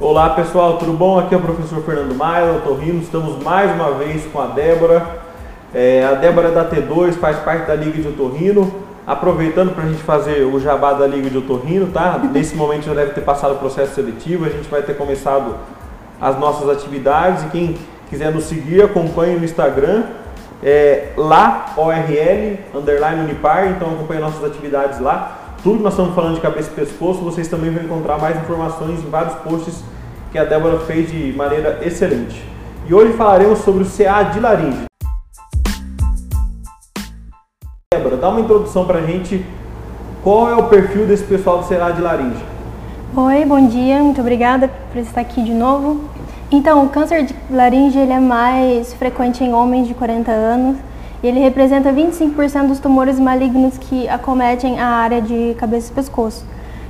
Olá pessoal, tudo bom? Aqui é o professor Fernando Maia, Otorrino. Estamos mais uma vez com a Débora. É, a Débora é da T2, faz parte da Liga de Otorrino. Aproveitando para a gente fazer o jabá da Liga de Otorrino, tá? Nesse momento já deve ter passado o processo seletivo, a gente vai ter começado as nossas atividades e quem quiser nos seguir, acompanhe no Instagram, é, lá, ORL, underline Unipar, então acompanhe nossas atividades lá. Tudo que nós estamos falando de cabeça e pescoço, vocês também vão encontrar mais informações em vários posts que a Débora fez de maneira excelente. E hoje falaremos sobre o CA de laringe. Débora, dá uma introdução para a gente. Qual é o perfil desse pessoal do CA de laringe? Oi, bom dia, muito obrigada por estar aqui de novo. Então, o câncer de laringe ele é mais frequente em homens de 40 anos e ele representa 25% dos tumores malignos que acometem a área de cabeça e pescoço.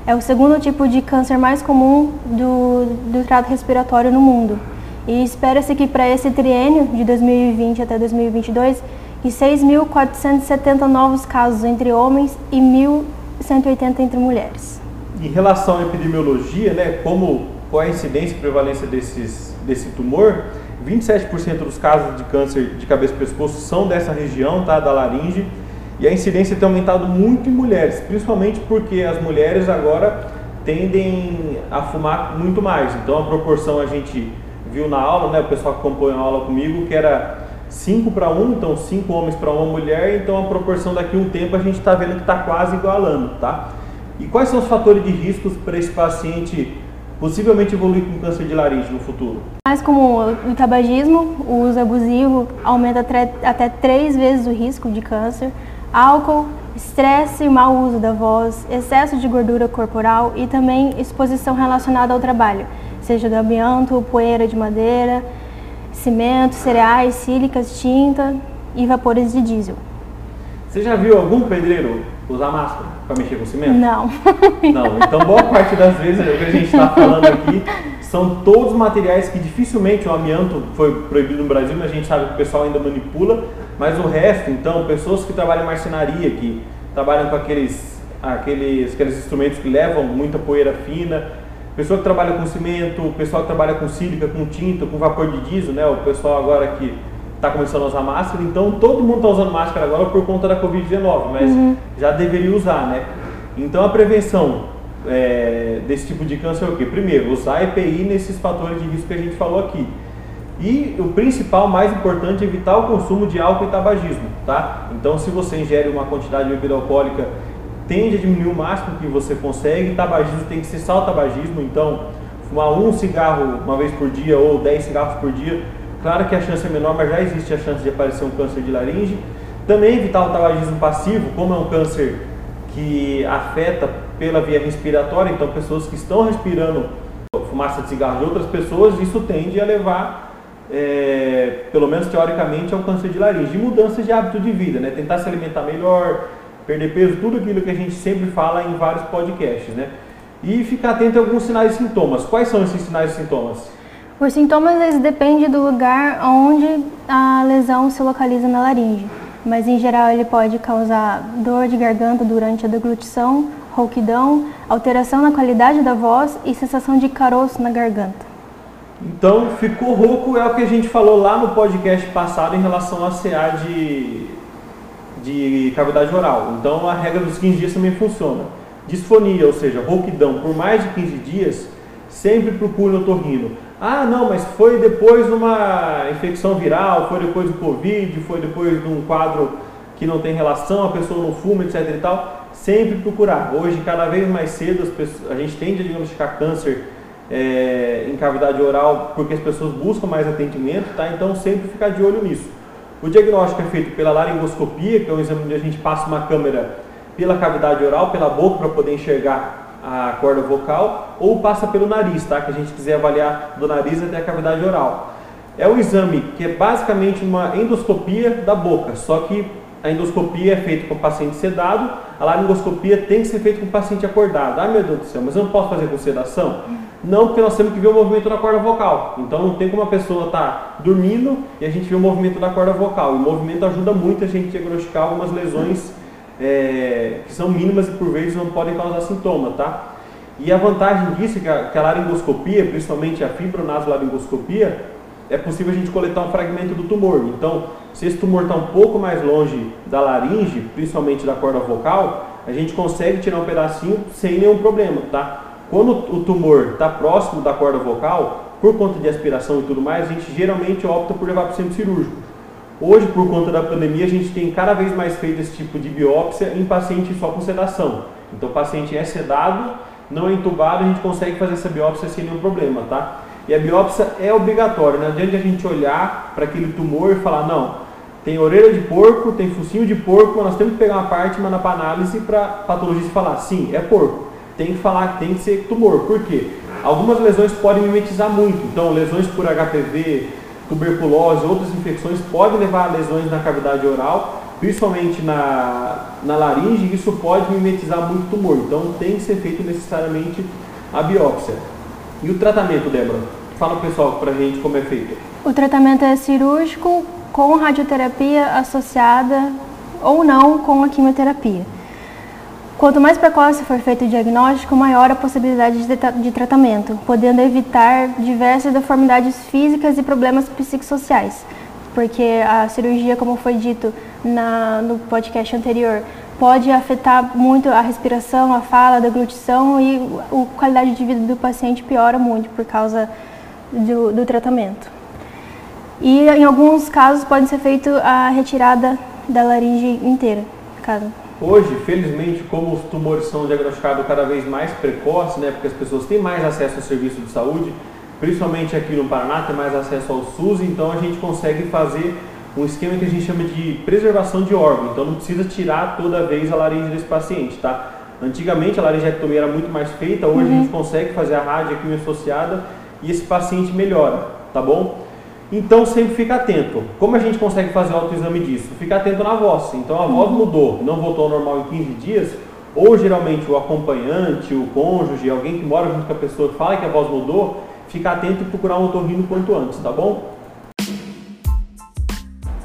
É o segundo tipo de câncer mais comum do, do trato respiratório no mundo. E espera-se que para esse triênio, de 2020 até 2022, que 6.470 novos casos entre homens e 1.180 entre mulheres. Em relação à epidemiologia, né, como qual a incidência e prevalência desses, desse tumor, 27% dos casos de câncer de cabeça e pescoço são dessa região, tá, da laringe, e a incidência tem aumentado muito em mulheres, principalmente porque as mulheres agora tendem a fumar muito mais. Então a proporção a gente viu na aula, né, o pessoal que acompanhou a aula comigo, que era 5 para 1, então 5 homens para uma mulher, então a proporção daqui a um tempo a gente está vendo que está quase igualando, tá? E quais são os fatores de riscos para esse paciente possivelmente evoluir com câncer de laringe no futuro? Mais como o tabagismo, o uso abusivo aumenta até três vezes o risco de câncer, álcool, estresse e mau uso da voz, excesso de gordura corporal e também exposição relacionada ao trabalho, seja do amianto, poeira de madeira, cimento, cereais, sílicas, tinta e vapores de diesel. Você já viu algum pedreiro usar máscara para mexer com cimento? Não. Não, então boa parte das vezes o que a gente está falando aqui são todos materiais que dificilmente o amianto foi proibido no Brasil, mas a gente sabe que o pessoal ainda manipula, mas o resto, então, pessoas que trabalham em marcenaria, que trabalham com aqueles, aqueles, aqueles instrumentos que levam muita poeira fina, pessoa que trabalha com cimento, pessoal que trabalha com sílica, com tinta, com vapor de diesel, né? O pessoal agora que está começando a usar máscara, então todo mundo está usando máscara agora por conta da Covid-19, mas uhum. já deveria usar, né? Então a prevenção é, desse tipo de câncer é o quê? Primeiro, usar EPI nesses fatores de risco que a gente falou aqui. E o principal, mais importante, é evitar o consumo de álcool e tabagismo, tá? Então se você ingere uma quantidade de bebida alcoólica, tende a diminuir o máximo que você consegue. Tabagismo tem que ser só tabagismo, então fumar um cigarro uma vez por dia ou 10 cigarros por dia Claro que a chance é menor, mas já existe a chance de aparecer um câncer de laringe. Também evitar o tabagismo passivo, como é um câncer que afeta pela via respiratória, então pessoas que estão respirando fumaça de cigarro de outras pessoas, isso tende a levar, é, pelo menos teoricamente, ao câncer de laringe. E mudanças de hábito de vida, né? tentar se alimentar melhor, perder peso, tudo aquilo que a gente sempre fala em vários podcasts. Né? E ficar atento a alguns sinais e sintomas. Quais são esses sinais e sintomas? Os sintomas eles dependem do lugar onde a lesão se localiza na laringe, mas em geral ele pode causar dor de garganta durante a deglutição, rouquidão, alteração na qualidade da voz e sensação de caroço na garganta. Então, ficou rouco é o que a gente falou lá no podcast passado em relação a CA de, de cavidade oral. Então, a regra dos 15 dias também funciona. Disfonia, ou seja, rouquidão por mais de 15 dias, sempre procure o otorrino. Ah, não, mas foi depois de uma infecção viral, foi depois do Covid, foi depois de um quadro que não tem relação, a pessoa não fuma, etc e tal. Sempre procurar. Hoje, cada vez mais cedo, pessoas, a gente tende a diagnosticar câncer é, em cavidade oral porque as pessoas buscam mais atendimento, tá? Então, sempre ficar de olho nisso. O diagnóstico é feito pela laringoscopia, que é um exame onde a gente passa uma câmera pela cavidade oral, pela boca, para poder enxergar a corda vocal ou passa pelo nariz, tá? Que a gente quiser avaliar do nariz até a cavidade oral. É um exame que é basicamente uma endoscopia da boca, só que a endoscopia é feita com o paciente sedado, a laringoscopia tem que ser feita com o paciente acordado. Ah, meu Deus do céu, mas eu não posso fazer com sedação? Não, porque nós temos que ver o movimento da corda vocal. Então não tem como a pessoa estar tá dormindo e a gente vê o movimento da corda vocal. E o movimento ajuda muito a gente a diagnosticar algumas lesões é, que são mínimas e por vezes não podem causar sintoma, tá? E a vantagem disso é que a, que a laringoscopia, principalmente a fibronasolaringoscopia, é possível a gente coletar um fragmento do tumor. Então, se esse tumor está um pouco mais longe da laringe, principalmente da corda vocal, a gente consegue tirar um pedacinho sem nenhum problema, tá? Quando o tumor está próximo da corda vocal, por conta de aspiração e tudo mais, a gente geralmente opta por levar para o centro cirúrgico. Hoje, por conta da pandemia, a gente tem cada vez mais feito esse tipo de biópsia em paciente só com sedação. Então, o paciente é sedado, não é entubado, a gente consegue fazer essa biópsia sem nenhum problema, tá? E a biópsia é obrigatória, não adianta a gente olhar para aquele tumor e falar, não, tem orelha de porco, tem focinho de porco, nós temos que pegar uma parte e mandar para análise para patologista falar, sim, é porco. Tem que falar tem que ser tumor. Por quê? Algumas lesões podem mimetizar muito, então lesões por HPV, tuberculose, outras infecções podem levar a lesões na cavidade oral, principalmente na, na laringe, e isso pode mimetizar muito tumor. Então tem que ser feito necessariamente a biópsia. E o tratamento, Débora? Fala pessoal para a gente como é feito. O tratamento é cirúrgico com radioterapia associada ou não com a quimioterapia. Quanto mais precoce for feito o diagnóstico, maior a possibilidade de, de tratamento, podendo evitar diversas deformidades físicas e problemas psicossociais. Porque a cirurgia, como foi dito na, no podcast anterior, pode afetar muito a respiração, a fala, a deglutição e a qualidade de vida do paciente piora muito por causa do, do tratamento. E em alguns casos pode ser feito a retirada da laringe inteira, caso Hoje, felizmente, como os tumores são diagnosticados cada vez mais precoces, né, porque as pessoas têm mais acesso ao serviço de saúde, principalmente aqui no Paraná, tem mais acesso ao SUS, então a gente consegue fazer um esquema que a gente chama de preservação de órgão. Então não precisa tirar toda vez a laringe desse paciente, tá? Antigamente a laringectomia era muito mais feita, hoje uhum. a gente consegue fazer a radioquimio associada e esse paciente melhora, tá bom? Então sempre fica atento. Como a gente consegue fazer o autoexame disso? Fica atento na voz. Então a voz mudou, não voltou ao normal em 15 dias, ou geralmente o acompanhante, o cônjuge, alguém que mora junto com a pessoa fala que a voz mudou, fica atento e procurar um otorrino quanto antes, tá bom?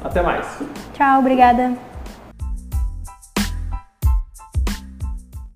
Até mais. Tchau, obrigada.